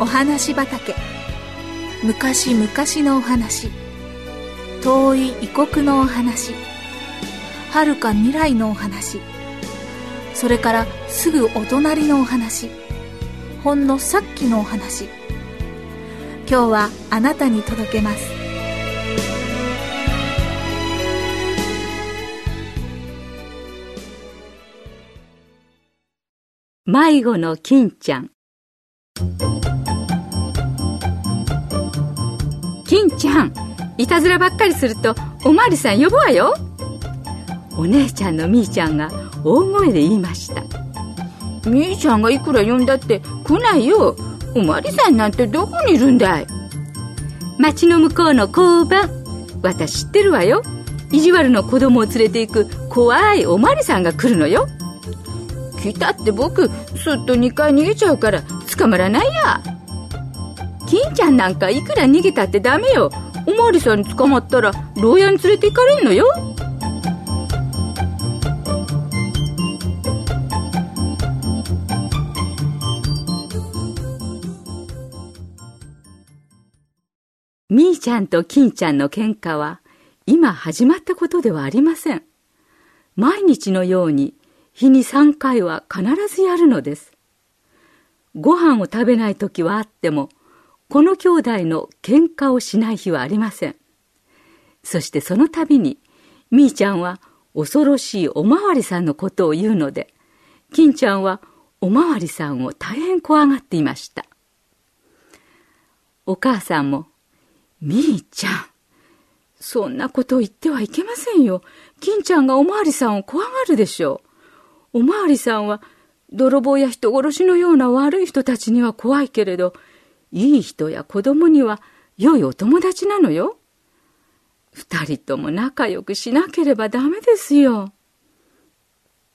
お話畑。昔々のお話。遠い異国のお話。遥か未来のお話。それからすぐお隣のお話。ほんのさっきのお話。今日はあなたに届けます。迷子の金ちゃん。ちゃんいたずらばっかりするとおまわりさん呼ぶわよ。お姉ちゃんのみーちゃんが大声で言いました。みーちゃんがいくら呼んだって来ないよ。おまわりさんなんてどこにいるんだい。町の向こうの交番。私知ってるわよ。意地悪の子供を連れて行く怖いおまわりさんが来るのよ。来たって僕すっと2回逃げちゃうから捕まらないや金ちゃんなんかいくら逃げたってダメよおまわりさんに捕まったら牢屋に連れて行かれんのよみーちゃんと金ちゃんの喧嘩は今始まったことではありません。毎日のように日に3回は必ずやるのです。ご飯を食べない時はあっても、この兄弟の喧嘩をしない日はありません。そしてその度に、みーちゃんは恐ろしいおまわりさんのことを言うので、金ちゃんはおまわりさんを大変怖がっていました。お母さんもみーちゃん。そんなことを言ってはいけませんよ。金ちゃんがおまわりさんを怖がるでしょう。おまわりさんは、泥棒や人殺しのような悪い人たちには怖いけれど、いい人や子供には良いお友達なのよ。二人とも仲良くしなければダメですよ。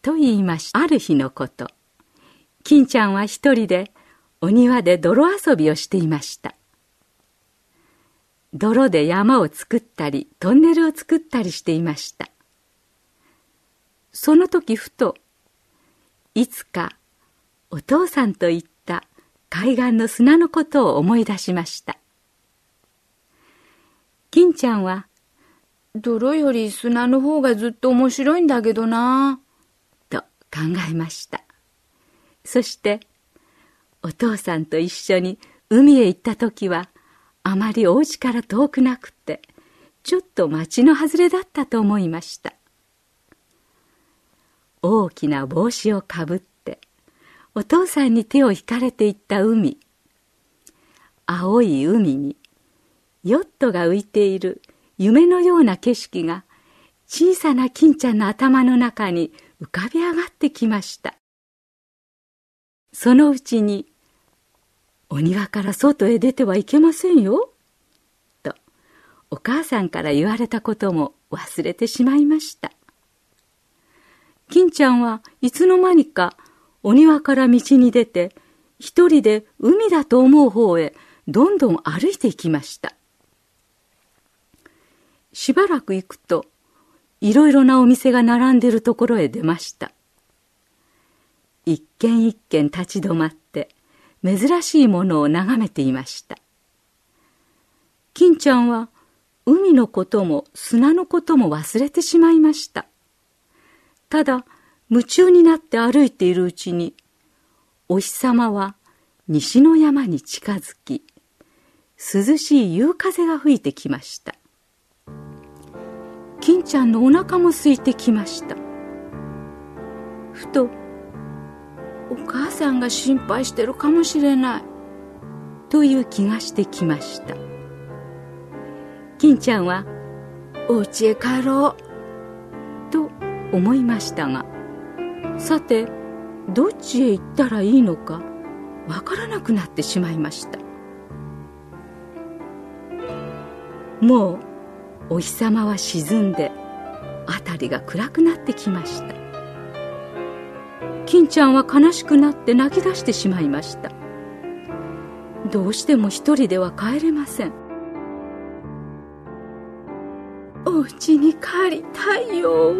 と言いました。ある日のこと。金ちゃんは一人でお庭で泥遊びをしていました。泥で山を作ったりトンネルを作ったりしていましたその時ふといつかお父さんと言った海岸の砂のことを思い出しました。金ちゃんは泥より砂の方がずっと面白いんだけどなと考えました。そしてお父さんと一緒に海へ行った時はあまりお家から遠くなくてちょっと町の外れだったと思いました。大きな帽子をかぶってお父さんに手を引かれていった海青い海にヨットが浮いている夢のような景色が小さな金ちゃんの頭の中に浮かび上がってきましたそのうちにお庭から外へ出てはいけませんよ。と、お母さんから言われたことも忘れてしまいました。金ちゃんはいつの間にかお庭から道に出て、一人で海だと思う方へどんどん歩いていきました。しばらく行くと、いろいろなお店が並んでいるところへ出ました。一軒一軒立ち止まって、珍しいものを眺めていました金ちゃんは海のことも砂のことも忘れてしまいましたただ夢中になって歩いているうちにお日様は西の山に近づき涼しい夕風が吹いてきました。金ちゃんのお腹も空いてきました。ふとお母さんが心配してるかもしれないという気がしてきました。金ちゃんはお家へ帰ろうと思いましたがさてどっちへ行ったらいいのかわからなくなってしまいました。もうお日様は沈んで辺りが暗くなってきました。金ちゃんは悲しくなって泣き出してしまいました。どうしても一人では帰れません。お家に帰りたいよ。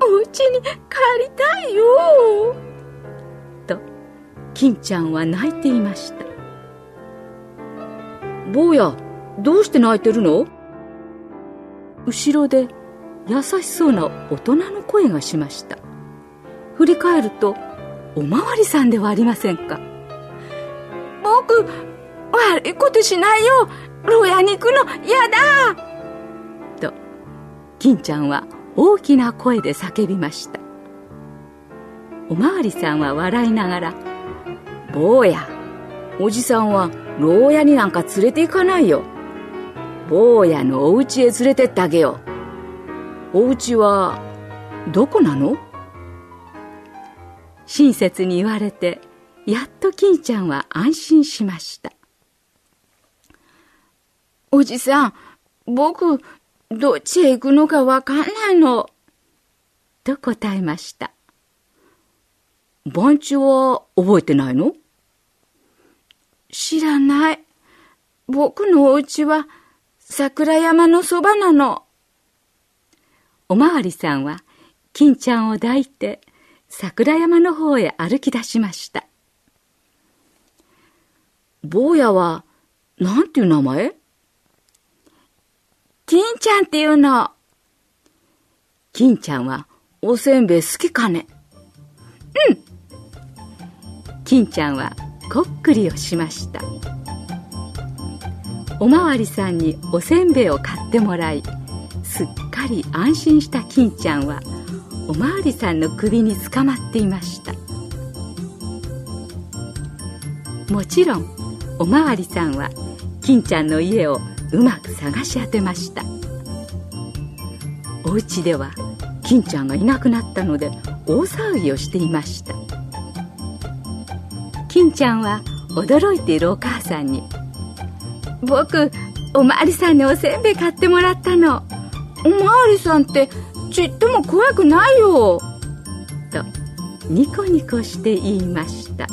お家に帰りたいよ。と金ちゃんは泣いていました。坊や、どうして泣いてるの？後ろで優しそうな大人の声がしました。振り返るとおまわりさんではありませんか。僕、悪いことしないよ。牢屋に行くの嫌だ。と金ちゃんは大きな声で叫びました。おまわりさんは笑いながら「坊やおじさんは牢屋になんか連れて行かないよ。坊やのお家へ連れてってあげよう。お家はどこなの?」親切に言われてやっと金ちゃんは安心しました。おじさん、僕、どっちへ行くのかわかんないの。と答えました。番地は覚えてないの？知らない。僕のお家は桜山のそばなの。おまわりさんは金ちゃんを抱いて桜山の方へ歩き出しました。坊やは、なんていう名前？金ちゃんっていうの。金ちゃんはおせんべい好きかね。うん。金ちゃんはこっくりをしました。おまわりさんにおせんべいを買ってもらいすっかり安心した金ちゃんはおまわりさんの首につかまっていました。もちろんおまわりさんは金ちゃんの家をうまく探し当てました。お家では金ちゃんがいなくなったので大騒ぎをしていました。金ちゃんは驚いているお母さんに「僕おまわりさんにおせんべい買ってもらったの。おまわりさんってちっとも怖くないよ」とニコニコして言いました。